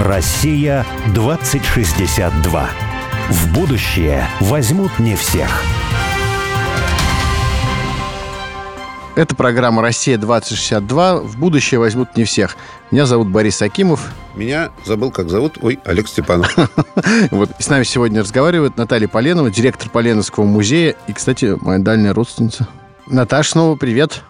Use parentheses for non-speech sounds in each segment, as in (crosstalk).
Россия 2062. В будущее возьмут не всех. Это программа «Россия-2062». В будущее возьмут не всех. Меня зовут Борис Акимов. Меня забыл, как зовут. Ой, Олег Степанов. (laughs) Вот. С нами сегодня разговаривает Наталья Поленова, директор Поленовского музея. И, кстати, моя дальняя родственница. Наташа, снова привет.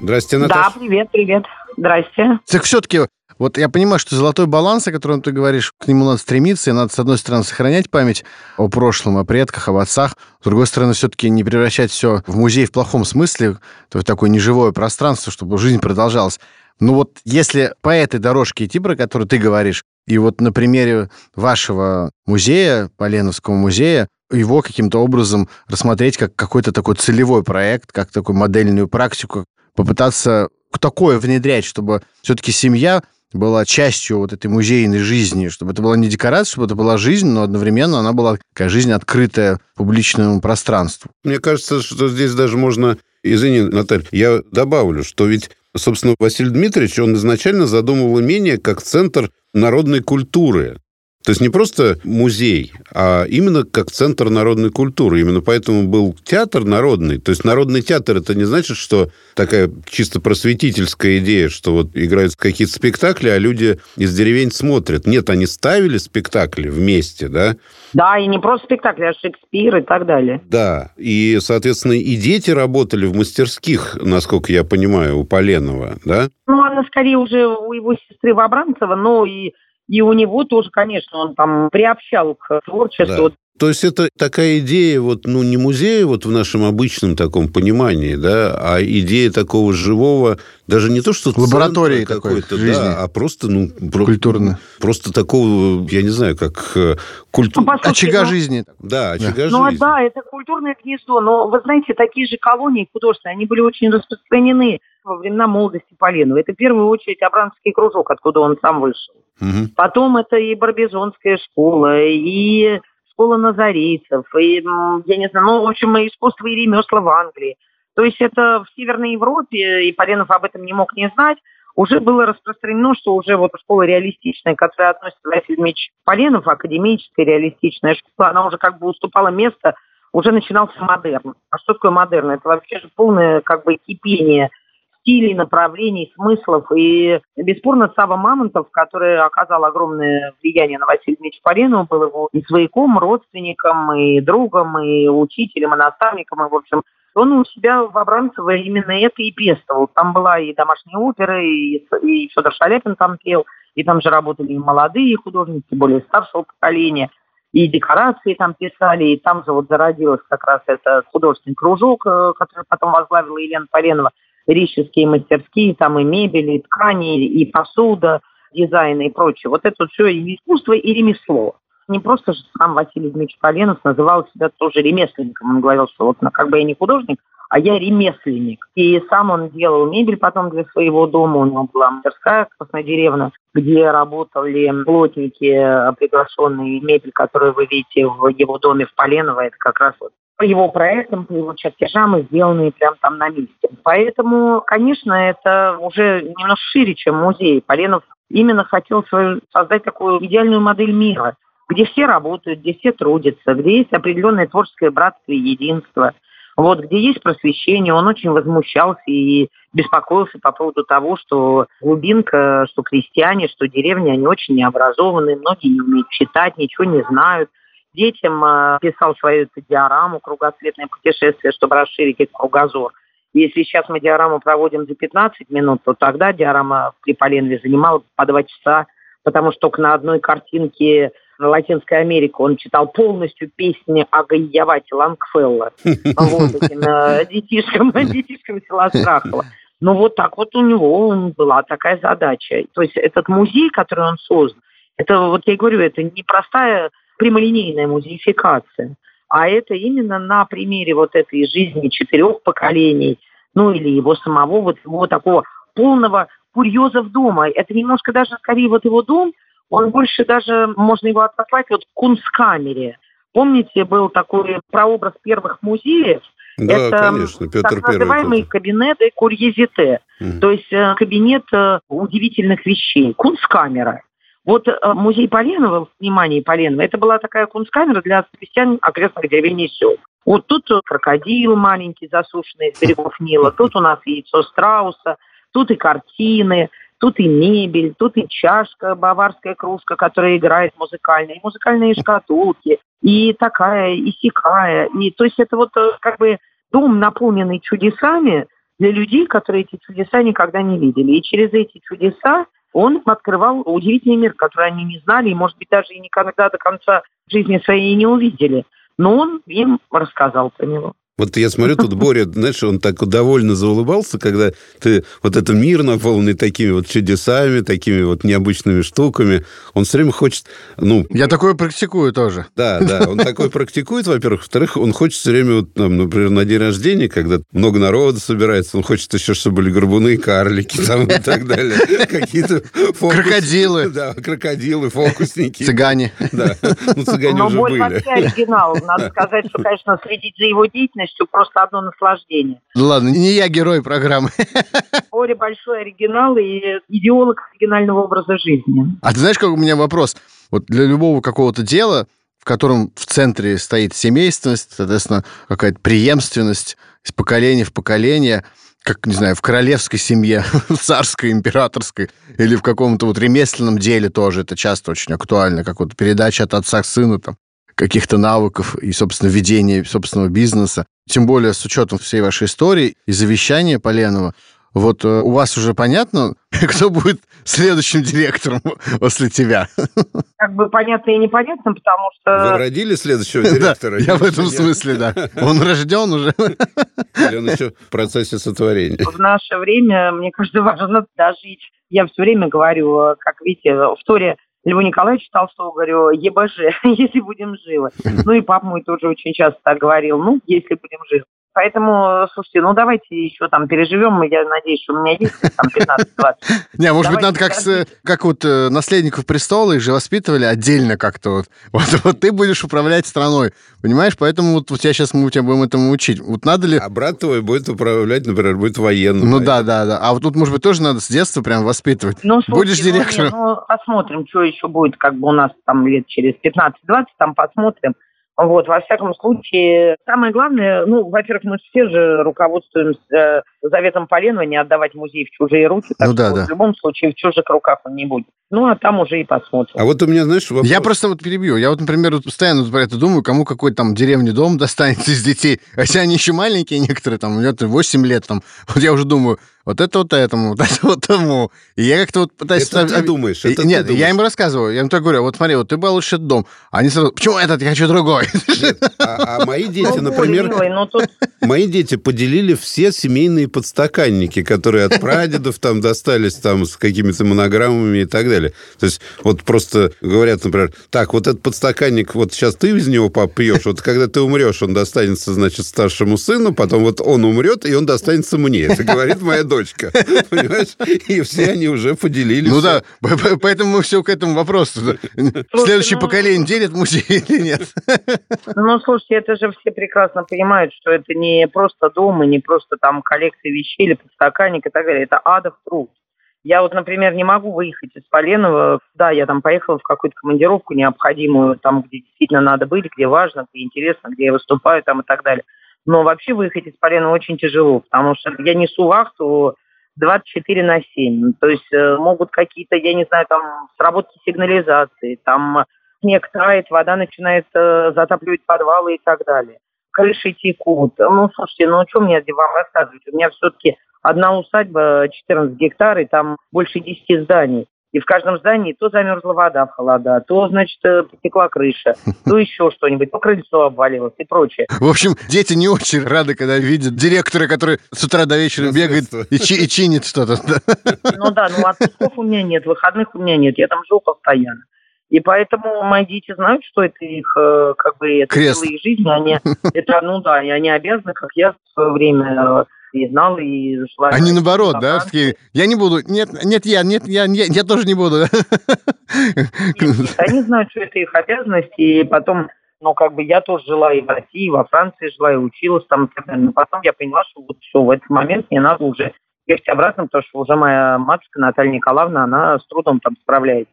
Здрасте, Наташа. Да, привет, привет. Здрасте. Так все-таки вот я понимаю, что золотой баланс, о котором ты говоришь, к нему надо стремиться, и надо, с одной стороны, сохранять память о прошлом, о предках, об отцах, с другой стороны, все-таки не превращать все в музей в плохом смысле, то есть такое неживое пространство, чтобы жизнь продолжалась. Ну вот если по этой дорожке идти, про которую ты говоришь, и вот на примере вашего музея, Поленовского музея, его каким-то образом рассмотреть как какой-то такой целевой проект, как такую модельную практику, попытаться такое внедрять, чтобы все-таки семья была частью вот этой музейной жизни, чтобы это была не декорация, чтобы это была жизнь, но одновременно она была такая жизнь открытая публичному пространству. Мне кажется, что здесь даже можно... Извини, Наталья, я добавлю, что ведь, собственно, Василий Дмитриевич, он изначально задумывал имение как центр народной культуры. То есть не просто музей, а именно как центр народной культуры. Именно поэтому был театр народный. То есть народный театр это не значит, что такая чисто просветительская идея, что вот играют какие-то спектакли, а люди из деревень смотрят. Нет, они ставили спектакли вместе, да? Да, и не просто спектакли, а Шекспир и так далее. Да, и, соответственно, и дети работали в мастерских, насколько я понимаю, у Поленова, да? Ну, она скорее уже у его сестры Вабранцева, но и и у него тоже, конечно, он там приобщал к творчеству. Да. То есть это такая идея, вот, ну, не музея вот в нашем обычном таком понимании, да, а идея такого живого, даже не то, что лаборатории какой-то, жизни. да, а просто, ну, культурно. Просто такого, я не знаю, как э, культура. Ну, очага ну, жизни. Да, очага да. жизни. Ну, да, это культурное гнездо, но, вы знаете, такие же колонии художественные, они были очень распространены во времена молодости Поленова. Это в первую очередь Абрамский кружок, откуда он сам вышел. Угу. Потом это и Барбизонская школа, и школа назарейцев, и, я не знаю, ну, в общем, искусство и ремесла в Англии. То есть это в Северной Европе, и Поленов об этом не мог не знать, уже было распространено, что уже вот школа реалистичная, которая относится Василий Ильич Поленов, академическая реалистичная школа, она уже как бы уступала место, уже начинался модерн. А что такое модерн? Это вообще же полное как бы кипение стилей, направлений, смыслов. И бесспорно Сава Мамонтов, который оказал огромное влияние на Василия Дмитриевича Паренова, был его и свояком, родственником, и другом, и учителем, и наставником, и, в общем, он у себя в Абрамцево именно это и пестовал. Там была и домашняя опера, и, и Федор Шаляпин там пел, и там же работали и молодые художники, более старшего поколения, и декорации там писали, и там же вот зародилась как раз это художественный кружок, э, который потом возглавила Елена Поленова – рижские мастерские, там и мебель, и ткани, и посуда, дизайн и прочее. Вот это все и искусство, и ремесло. Не просто же сам Василий Дмитриевич Поленов называл себя тоже ремесленником. Он говорил, что вот ну, как бы я не художник, а я ремесленник. И сам он делал мебель потом для своего дома. У него была мастерская Красная деревня, где работали плотники, приглашенные мебель, которую вы видите в его доме в Поленово. Это как раз вот по его проектам, по его чертежам и сделанные прямо там на месте. Поэтому, конечно, это уже немножко шире, чем музей. Поленов именно хотел создать такую идеальную модель мира, где все работают, где все трудятся, где есть определенное творческое братство и единство. Вот, где есть просвещение, он очень возмущался и беспокоился по поводу того, что глубинка, что крестьяне, что деревни, они очень необразованные, многие не умеют читать, ничего не знают детям э, писал свою диораму «Кругосветное путешествие», чтобы расширить их кругозор. Если сейчас мы диораму проводим за 15 минут, то тогда диорама при Поленове занимала по два часа, потому что только на одной картинке Латинской Америки он читал полностью песни о Гайявате Лангфелла, (laughs) вот этим э, детишкам, (laughs) детишкам села Страхова. Ну вот так вот у него была такая задача. То есть этот музей, который он создал, это вот я говорю, это не простая прямолинейная музеификация, а это именно на примере вот этой жизни четырех поколений, ну или его самого, вот его такого полного курьезов дома. Это немножко даже скорее вот его дом, он больше даже, можно его отослать вот к кунсткамере. Помните, был такой прообраз первых музеев, да, это конечно, Петр так называемый Первый. кабинет курьезите, угу. то есть э, кабинет э, удивительных вещей, кунсткамера. Вот э, музей Поленова, внимание Поленова, это была такая кунсткамера для крестьян окрестных деревень и сел. Вот тут крокодил маленький, засушенный с берегов Нила, тут у нас яйцо страуса, тут и картины, тут и мебель, тут и чашка, баварская кружка, которая играет музыкально, и музыкальные шкатулки, и такая, и сякая. И, то есть это вот э, как бы дом, наполненный чудесами для людей, которые эти чудеса никогда не видели. И через эти чудеса он открывал удивительный мир, который они не знали и, может быть, даже и никогда до конца жизни своей не увидели. Но он им рассказал про него. Вот я смотрю, тут (laughs) Боря, знаешь, он так довольно заулыбался, когда ты вот этот мир наполненный такими вот чудесами, такими вот необычными штуками. Он все время хочет, ну... Я такое практикую тоже. Да, да, он такой (laughs) практикует, во-первых. Во-вторых, он хочет все время, вот, там, например, на день рождения, когда много народа собирается, он хочет еще, чтобы были горбуны, карлики там и так далее. (laughs) Какие-то Крокодилы. Да, крокодилы, фокусники. Цыгане. Да, ну цыгане уже были. Но вообще оригинал. Надо сказать, что, конечно, следить за его деятельностью полностью просто одно наслаждение. Ну ладно, не я герой программы. (laughs) Боря большой оригинал и идеолог оригинального образа жизни. А ты знаешь, как у меня вопрос? Вот для любого какого-то дела, в котором в центре стоит семейственность, соответственно, какая-то преемственность из поколения в поколение, как, не знаю, в королевской семье, (laughs) в царской, императорской, или в каком-то вот ремесленном деле тоже это часто очень актуально, как вот передача от отца к сыну, там, каких-то навыков и, собственно, ведения собственного бизнеса. Тем более с учетом всей вашей истории и завещания Поленова. Вот э, у вас уже понятно, (laughs) кто будет следующим директором (laughs) после тебя? (laughs) Как бы понятно и непонятно, потому что... Вы родили следующего директора? Да, я в этом смысле, да. Он рожден уже. Или он еще в процессе сотворения? В наше время, мне кажется, важно дожить. Я все время говорю, как видите, в Торе Льву Николаевичу Толстому говорю, ебаши, (laughs) если будем живы. (laughs) Ну и папа мой тоже очень часто так говорил, ну, если будем живы. Поэтому, слушайте, ну давайте еще там переживем. Я надеюсь, что у меня есть там 15-20. Не, может быть, надо как, как вот э, наследников престола, их же воспитывали отдельно как-то. Вот. (laughs) Ты будешь управлять страной, понимаешь? Поэтому вот, я сейчас мы тебя будем этому учить. Вот надо ли... А брат твой будет управлять, например, будет военным. Ну да, да, да. А вот тут, может быть, тоже надо с детства прям воспитывать. Ну, Будешь директором. Ну, ну, посмотрим, что еще будет как бы у нас там лет через 15-20, там посмотрим. Вот, во всяком случае, самое главное, ну, во-первых, мы все же руководствуемся э, заветом Поленова не отдавать музей в чужие руки, так ну, да, да. в любом случае в чужих руках он не будет. Ну, а там уже и посмотрим. А вот у меня, знаешь, вопрос... Я просто вот перебью. Я вот, например, вот постоянно про это думаю, кому какой там деревне дом достанется из детей. Хотя они еще маленькие некоторые, там, у меня 8 лет, там. Вот я уже думаю, вот это вот этому, (laughs) вот это вот тому. И я как-то вот пытаюсь... Это ты думаешь, это Нет, ты думаешь. я им рассказываю, я им так говорю, вот смотри, вот ты был лучше этот дом. А они сразу, почему этот, я хочу другой. Нет, а, а мои дети, например, (laughs) мои дети поделили все семейные подстаканники, которые от прадедов там достались там с какими-то монограммами и так далее. То есть вот просто говорят, например, так, вот этот подстаканник, вот сейчас ты из него попьешь, вот когда ты умрешь, он достанется, значит, старшему сыну, потом вот он умрет, и он достанется мне. Это говорит моя дочь дочка. (laughs) Понимаешь? И все они уже поделились. Ну да, поэтому мы все к этому вопросу. Следующее ну, поколение делит музей (laughs) или нет? Ну, слушайте, это же все прекрасно понимают, что это не просто дом и не просто там коллекция вещей или подстаканник и так далее. Это адов труд. Я вот, например, не могу выехать из Поленова. Да, я там поехала в какую-то командировку необходимую, там, где действительно надо быть, где важно, где интересно, где я выступаю там и так далее. Но вообще выехать из полена очень тяжело, потому что я несу вахту 24 на 7. То есть э, могут какие-то, я не знаю, там сработки сигнализации, там снег тает, вода начинает э, затапливать подвалы и так далее. Крыши текут. Ну, слушайте, ну что мне вам рассказывать? У меня все-таки одна усадьба 14 гектар, и там больше 10 зданий. И в каждом здании то замерзла вода в холода, то, значит, э, потекла крыша, то (laughs) еще что-нибудь, то крыльцо обвалилось и прочее. В общем, дети не очень рады, когда видят директора, который с утра до вечера бегает и, чи- и чинит что-то. (laughs) Ну да, ну отпусков у меня нет, выходных у меня нет, я там живу постоянно. И поэтому мои дети знают, что это их, э, как бы, это Крест. их жизни. Они, (laughs) это, ну да, и они обязаны, как я в свое время э, и знал, и шла... Они наоборот, да? Такие, я не буду, нет, нет, я, нет, я, я, я тоже не буду. Нет, нет, они знают, что это их обязанность, и потом, ну, как бы я тоже жила и в России, и во Франции жила, и училась там, но потом я поняла, что вот все, в этот момент мне надо уже ехать обратно, потому что уже моя матушка Наталья Николаевна, она с трудом там справляется.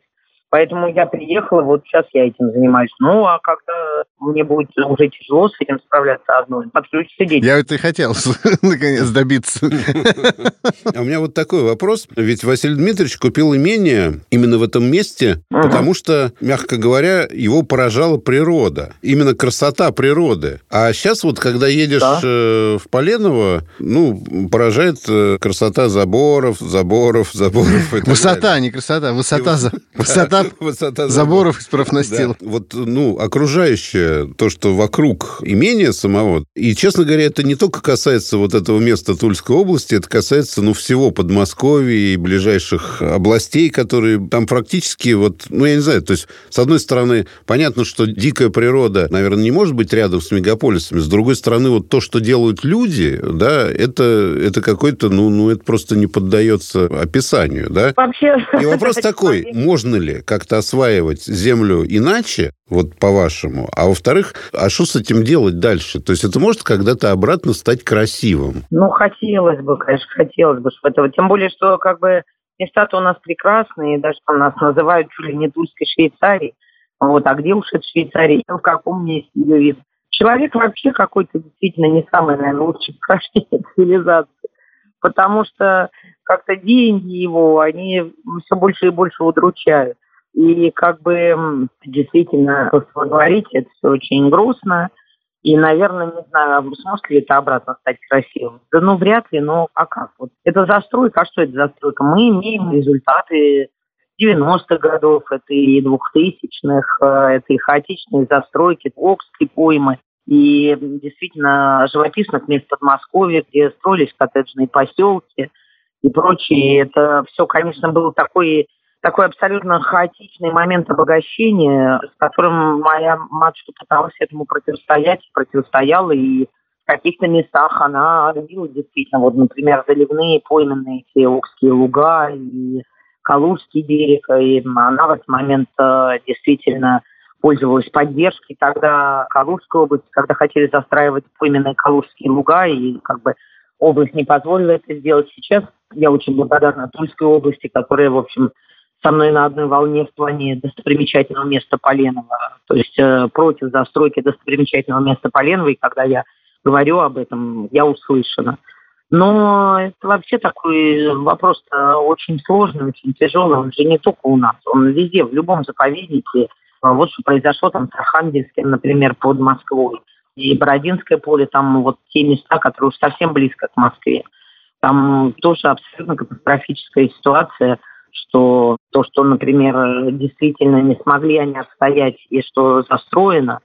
Поэтому я приехала, вот сейчас я этим занимаюсь. Ну, а когда мне будет уже тяжело с этим справляться одной, подключится дети. Я это и хотел, (laughs) наконец, добиться. А у меня вот такой вопрос. Ведь Василий Дмитриевич купил имение именно в этом месте, потому что, мягко говоря, его поражала природа. Именно красота природы. А сейчас вот, когда едешь э, в Поленово, ну, поражает э, красота заборов, заборов, заборов. Высота, не красота, высота, (laughs) высота Высота (laughs) заборов из профнастила. Да. Вот, ну, окружающее, то, что вокруг имения самого. И, честно говоря, это не только касается вот этого места Тульской области, это касается, ну, всего Подмосковья и ближайших областей, которые там практически вот, ну, я не знаю, то есть, с одной стороны, понятно, что дикая природа, наверное, не может быть рядом с мегаполисами. С другой стороны, вот то, что делают люди, да, это, это какой-то, ну, ну, это просто не поддается описанию, да? Вообще... И вопрос (laughs) такой, можно ли, как-то осваивать землю иначе, вот по-вашему? А во-вторых, а что с этим делать дальше? То есть это может когда-то обратно стать красивым? Ну, хотелось бы, конечно, хотелось бы этого. Тем более, что как бы места-то у нас прекрасные, даже у нас называют чуть ли не Тульской Швейцарией. Вот, а где уж это Швейцария? В каком месте ее вид? Человек вообще какой-то действительно не самый, наверное, лучший порождение (laughs) цивилизации. Потому что как-то деньги его, они все больше и больше удручают. И как бы действительно, то, что вы говорите, это все очень грустно. И, наверное, не знаю, сможет ли это обратно стать красивым. Да ну, вряд ли, но а как? Вот это застройка, а что это застройка? Мы имеем результаты 90-х годов, это и 2000-х, это и хаотичные застройки, Окской поймы. И действительно живописных мест Подмосковья, где строились коттеджные поселки и прочее. Это все, конечно, было такой такой абсолютно хаотичный момент обогащения, с которым моя матушка пыталась этому противостоять, противостояла, и в каких-то местах она видела действительно, вот, например, заливные пойменные эти Окские луга и Калужский берег, и она в этот момент э, действительно пользовалась поддержкой тогда Калужской области, когда хотели застраивать пойменные Калужские луга, и как бы область не позволила это сделать. Сейчас я очень благодарна Тульской области, которая, в общем, со мной на одной волне в плане достопримечательного места Поленова, то есть э, против застройки достопримечательного места Поленова, и когда я говорю об этом, я услышана. Но это вообще такой вопрос очень сложный, очень тяжелый. Он же не только у нас, он везде, в любом заповеднике. Вот что произошло там с Архангельским, например, под Москвой. И Бородинское поле, там вот те места, которые уж совсем близко к Москве. Там тоже абсолютно катастрофическая ситуация – что то, что, например, действительно не смогли они отстоять и что застроено,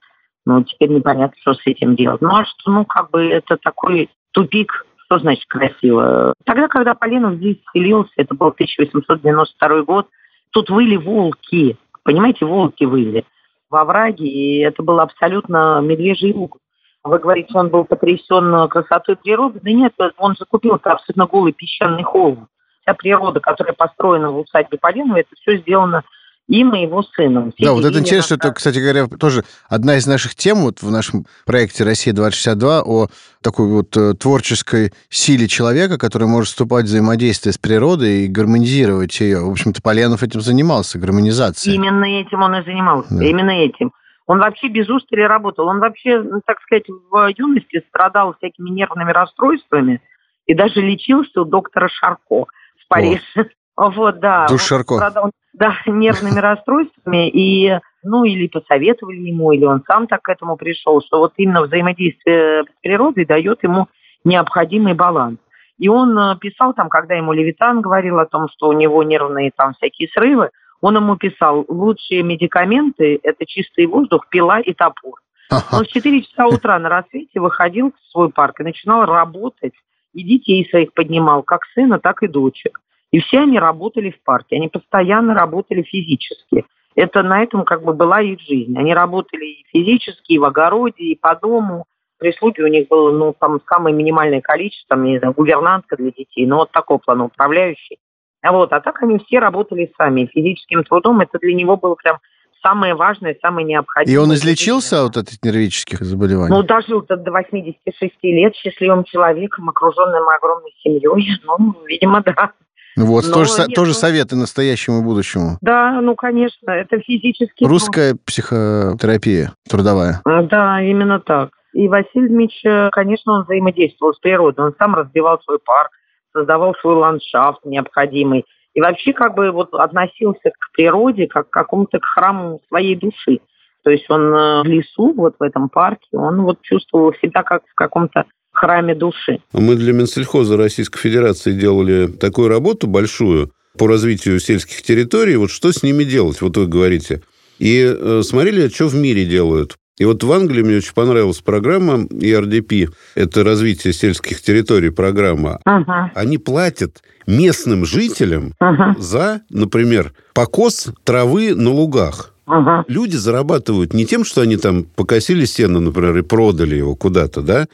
ну, теперь непонятно, что с этим делать. Ну, а что, ну, как бы это такой тупик, что значит красиво? Тогда, когда Полинов здесь селился, это был 1892 год, тут выли волки, понимаете, волки выли во враге, и это был абсолютно медвежий луг. Вы говорите, он был потрясен красотой природы. Да нет, он закупил абсолютно голый песчаный холм вся природа, которая построена в усадьбе Полинова, это все сделано им и его сыном. Все да, вот это интересно, что это, кстати говоря, тоже одна из наших тем вот в нашем проекте «Россия-2062» о такой вот э, творческой силе человека, который может вступать в взаимодействие с природой и гармонизировать ее. В общем-то, Поленов этим занимался, гармонизацией. Именно этим он и занимался, да. именно этим. Он вообще без устали работал. Он вообще, ну, так сказать, в юности страдал всякими нервными расстройствами и даже лечился у доктора Шарко в Париж. (laughs) Вот, да. Душ Шарко. Он, да, (laughs) нервными расстройствами. И, ну, или посоветовали ему, или он сам так к этому пришел, что вот именно взаимодействие с природой дает ему необходимый баланс. И он э, писал там, когда ему Левитан говорил о том, что у него нервные там всякие срывы, он ему писал, лучшие медикаменты – это чистый воздух, пила и топор. (laughs) Он в 4 часа утра на рассвете выходил в свой парк и начинал работать и детей своих поднимал, как сына, так и дочек. И все они работали в парке, они постоянно работали физически. Это на этом как бы была их жизнь. Они работали и физически, и в огороде, и по дому. Прислуги у них было, ну, там самое минимальное количество, там, не знаю, гувернантка для детей, ну, вот такого плана управляющий. А вот, а так они все работали сами. Физическим трудом это для него было прям самое важное, самое необходимое. И он излечился от этих нервических заболеваний? Ну, дожил до 86 лет счастливым человеком, окруженным огромной семьей. (laughs) Ну, видимо, да. Вот, Но тоже, нет, тоже ну... советы настоящему и будущему. Да, ну, конечно, это физически... Русская психотерапия трудовая. Да, именно так. И Василий Дмитриевич, э, конечно, он взаимодействовал с природой. Он сам разбивал свой парк, создавал свой ландшафт необходимый. И вообще как бы вот относился к природе как к какому-то храму своей души. То есть он э, в лесу, вот в этом парке, он вот чувствовал себя как в каком-то храме души. Мы для Минсельхоза Российской Федерации делали такую работу большую по развитию сельских территорий. Вот что с ними делать, вот вы говорите. И э, смотрели, что в мире делают. И вот в Англии мне очень понравилась программа ERDP, это развитие сельских территорий программа. Ага. Они платят местным жителям ага. за, например, покос травы на лугах. Ага. Люди зарабатывают не тем, что они там покосили сено, например, и продали его куда-то, да,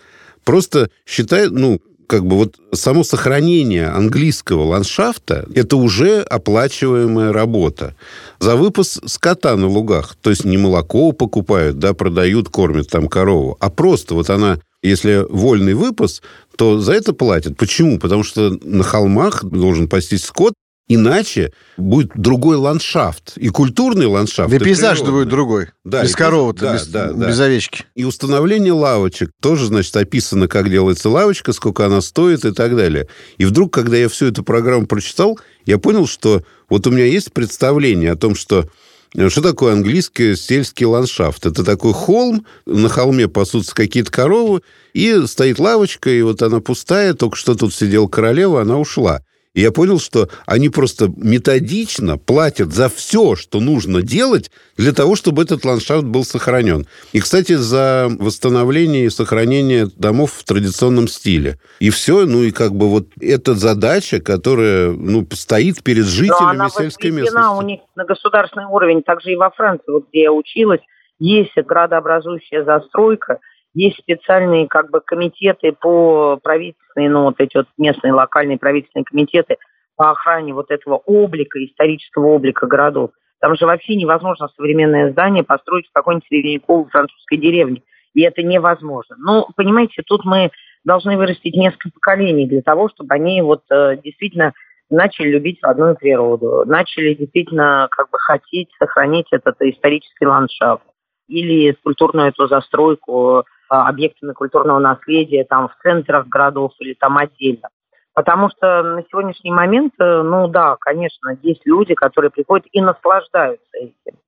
просто считают, ну, как бы вот само сохранение английского ландшафта – это уже оплачиваемая работа. За выпас скота на лугах, то есть не молоко покупают, да, продают, кормят там корову, а просто вот она, если вольный выпас, то за это платят. Почему? Потому что на холмах должен пастись скот, Иначе будет другой ландшафт. И культурный ландшафт. Да и пейзаж будет другой. Да, без коровы да, без, да, без овечки. И установление лавочек тоже, значит, описано, как делается лавочка, сколько она стоит и так далее. И вдруг, когда я всю эту программу прочитал, я понял, что вот у меня есть представление о том, что э, что такое английский сельский ландшафт? Это такой холм, на холме пасутся какие-то коровы, и стоит лавочка, и вот она пустая, только что тут сидела королева, она ушла. И я понял, что они просто методично платят за все, что нужно делать для того, чтобы этот ландшафт был сохранен. И, кстати, за восстановление и сохранение домов в традиционном стиле. И все, ну и как бы вот эта задача, которая ну, стоит перед жителями Но сельской местности. у них на государственный уровень, также и во Франции, вот где я училась, есть градообразующая застройка – есть специальные как бы комитеты по правительственные, ну вот эти вот местные локальные правительственные комитеты по охране вот этого облика, исторического облика городов. Там же вообще невозможно современное здание построить в какой-нибудь средневековой французской деревне. И это невозможно. Ну, понимаете, тут мы должны вырастить несколько поколений для того, чтобы они вот э, действительно начали любить родную природу, начали действительно как бы хотеть сохранить этот исторический ландшафт или культурную эту застройку объектами культурного наследия там в центрах городов или там отдельно. Потому что на сегодняшний момент, э, ну да, конечно, есть люди, которые приходят и наслаждаются этим.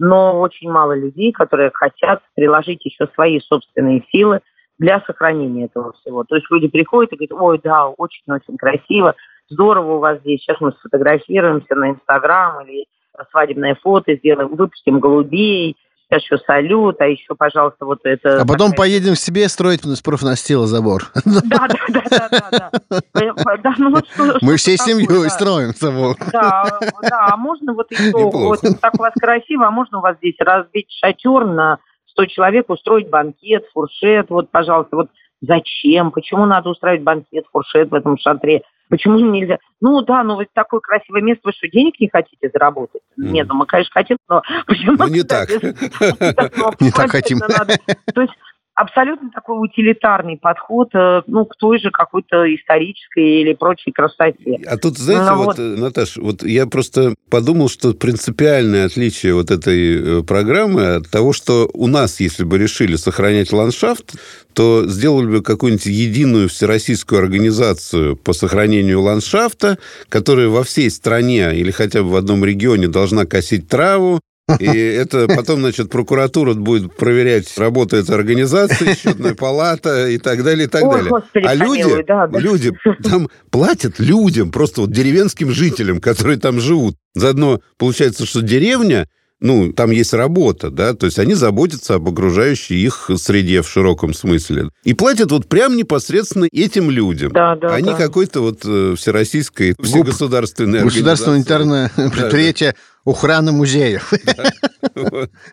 Но очень мало людей, которые хотят приложить еще свои собственные силы для сохранения этого всего. То есть люди приходят и говорят, ой, да, очень-очень красиво, здорово у вас здесь, сейчас мы сфотографируемся на Инстаграм или свадебное фото сделаем, выпустим голубей, сейчас еще салют, а еще, пожалуйста, вот это... А потом такая... поедем в себе строить с профнастила забор. (laughs) Да, да, да, да, да. Ну Мы всей семьей строим забор. Да, да, а можно вот еще, вот так у вас красиво, а можно у вас здесь разбить шатер на 100 человек, устроить банкет, фуршет, вот, пожалуйста, вот зачем, почему надо устраивать банкет, фуршет в этом шатре? Почему нельзя? Ну да, ну вот такое красивое место, вы что, денег не хотите заработать? Mm. Нет, ну мы, конечно, хотим, но (laughs) почему? Ну не так. (laughs) Не так хотим. То есть абсолютно такой утилитарный подход э, ну, к той же какой-то исторической или прочей красоте. А тут, знаете, ну, вот, вот, Наташ, вот я просто подумал, что принципиальное отличие вот этой э, программы от того, что у нас, если бы решили сохранять ландшафт, то сделали бы какую-нибудь единую всероссийскую организацию по сохранению ландшафта, которая во всей стране или хотя бы в одном регионе должна косить траву, и это потом, значит, прокуратура будет проверять, работает организация, счетная палата и так далее, и так Ой, далее. Господи, а люди, помилуй, да, да. люди там платят людям, просто вот деревенским жителям, которые там живут. Заодно получается, что деревня ну, там есть работа, да, то есть они заботятся об окружающей их среде в широком смысле. И платят вот прям непосредственно этим людям. Да, да, а да. не какой-то вот э, всероссийской, всегосударственной Государственное унитарное предприятие охраны музеев.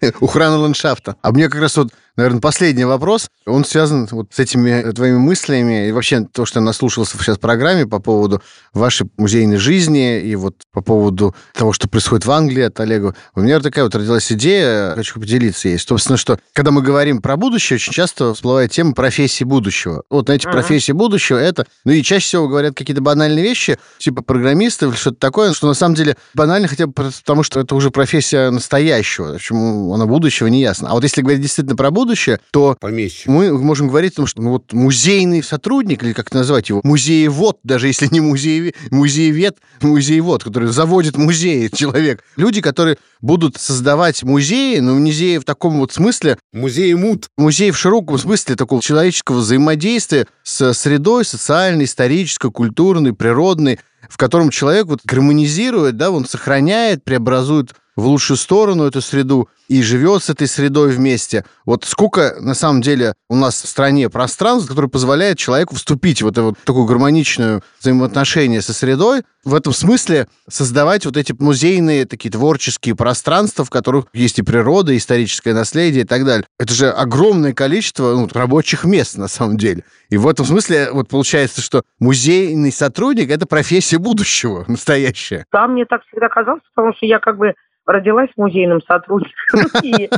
(laughs) Охрана ландшафта. А мне как раз вот наверное, последний вопрос. Он связан вот с этими твоими мыслями и вообще то, что я наслушался сейчас в программе по поводу вашей музейной жизни и вот по поводу того, что происходит в Англии от Олега. У меня такая вот родилась идея, хочу поделиться есть. Собственно, что когда мы говорим про будущее, очень часто всплывает тема профессии будущего. Вот, знаете, uh-huh. профессии будущего это... Ну и чаще всего говорят какие-то банальные вещи, типа программисты или что-то такое, что на самом деле банально хотя бы потому, что это уже профессия настоящего. Почему она будущего, не ясно. А вот если говорить действительно про будущее, то Помещик. мы можем говорить о том, что ну, вот музейный сотрудник, или как назвать его, музеевод, даже если не музей, музеевед, музеевод, который заводит музеи человек. Люди, которые будут создавать музеи, но музеи в таком вот смысле... Музей мут. Музей в широком смысле такого человеческого взаимодействия с средой социальной, исторической, культурной, природной, в котором человек вот гармонизирует, да, он сохраняет, преобразует в лучшую сторону эту среду и живет с этой средой вместе. Вот сколько, на самом деле, у нас в стране пространств, которое позволяет человеку вступить в это вот такую гармоничную взаимоотношение со средой, в этом смысле создавать вот эти музейные такие творческие пространства, в которых есть и природа, и историческое наследие и так далее. Это же огромное количество ну, рабочих мест, на самом деле. И в этом смысле вот получается, что музейный сотрудник — это профессия будущего, настоящая. Да, мне так всегда казалось, потому что я как бы родилась музейным сотрудником (laughs) и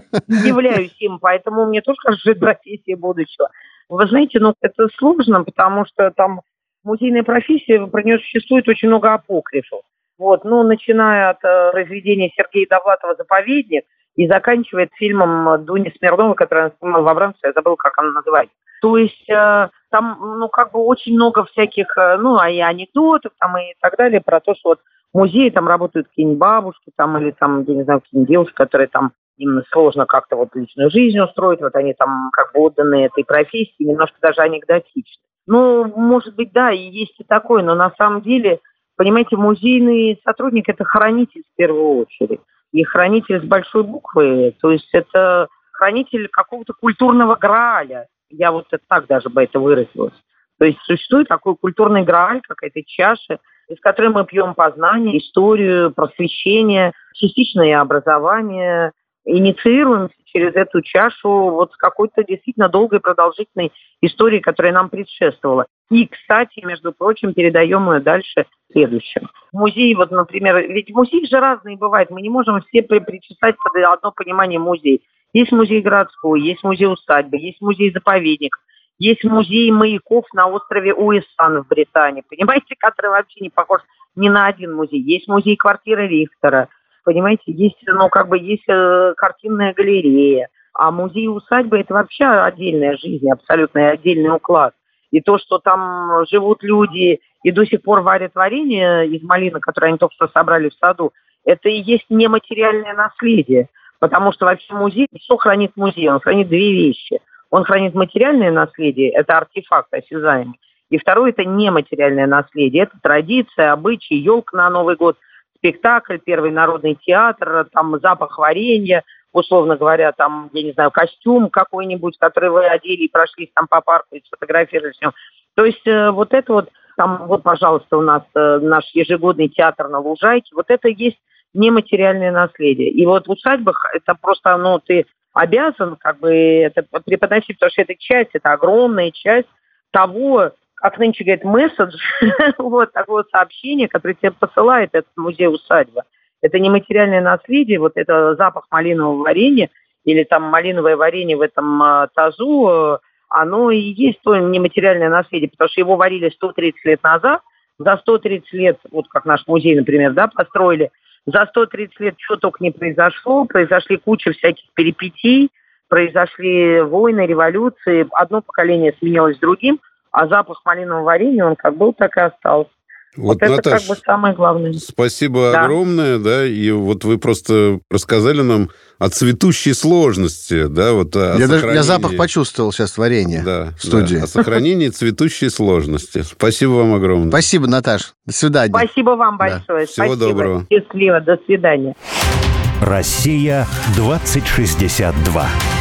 являюсь им, поэтому мне тоже кажется, это профессия будущего. Вы знаете, ну, это сложно, потому что там музейная профессия, про нее существует очень много апокрифов. Вот, ну, начиная от э, произведения Сергея Довлатова «Заповедник» и заканчивая фильмом Дуни Смирновой, который она снимала в Абрамце, я забыла, как она называется. То есть э, там, ну, как бы очень много всяких, э, ну, и анекдотов там и так далее про то, что вот музее там работают какие-нибудь бабушки там или там, я не знаю, какие-нибудь девушки, которые там им сложно как-то вот личную жизнь устроить, вот они там как бы отданы этой профессии, немножко даже анекдотичны. Ну, может быть, да, и есть и такое, но на самом деле, понимаете, музейный сотрудник – это хранитель в первую очередь. И хранитель с большой буквы, то есть это хранитель какого-то культурного грааля. Я вот так даже бы это выразилась. То есть существует такой культурный грааль, какая-то чаша, из которой мы пьем познание, историю, просвещение, частичное образование, инициируем через эту чашу вот с какой-то действительно долгой продолжительной историей, которая нам предшествовала. И, кстати, между прочим, передаем ее дальше следующим. Музей, вот, например, ведь музеи же разные бывают, мы не можем все причесать под одно понимание музей. Есть музей городской, есть музей усадьбы, есть музей-заповедник, есть музей маяков на острове Уэсан в Британии, понимаете, (laughs) который вообще не похож ни на один музей. Есть музей квартиры Рихтера, понимаете, есть, ну, как бы есть э, картинная галерея. А музей усадьбы – это вообще отдельная жизнь, абсолютно отдельный уклад. И то, что там живут люди и до сих пор варят варенье из малины, которое они только что собрали в саду, это и есть нематериальное наследие. Потому что вообще музей, что хранит музей? Он хранит две вещи. Он хранит материальное наследие, это артефакт осязаемый. И второе – это нематериальное наследие. Это традиция, обычаи, елка на Новый год, спектакль, первый народный театр, там запах варенья, условно говоря, там, я не знаю, костюм какой-нибудь, который вы одели и прошлись там по парку и сфотографировали все. То есть э, вот это вот, там, вот, пожалуйста, у нас э, наш ежегодный театр на Лужайке, вот это есть нематериальное наследие. И вот в усадьбах это просто, ну, ты обязан как бы это преподносить, потому что это часть, это огромная часть того, как нынче говорит, месседж, (laughs) вот такое сообщение, которое тебе посылает этот музей-усадьба. Это не материальное наследие, вот это запах малинового варенья или там малиновое варенье в этом э, тазу, э, оно и есть то нематериальное наследие, потому что его варили 130 лет назад, за 130 лет, вот как наш музей, например, да, построили, за 130 лет что только не произошло, произошли куча всяких перипетий, произошли войны, революции, одно поколение сменилось другим, а запах малинового варенья, он как был, так и остался. Вот, вот это Наташ, как бы самое главное. Спасибо да. огромное, да, и вот вы просто рассказали нам о цветущей сложности, да, вот о я, даже, я запах почувствовал сейчас варенье да, в студии. Да, о сохранении цветущей сложности. Спасибо вам огромное. Спасибо, Наташ. До свидания. Спасибо вам большое. Да. Всего Спасибо. доброго. Счастливо. До свидания. Россия 2062.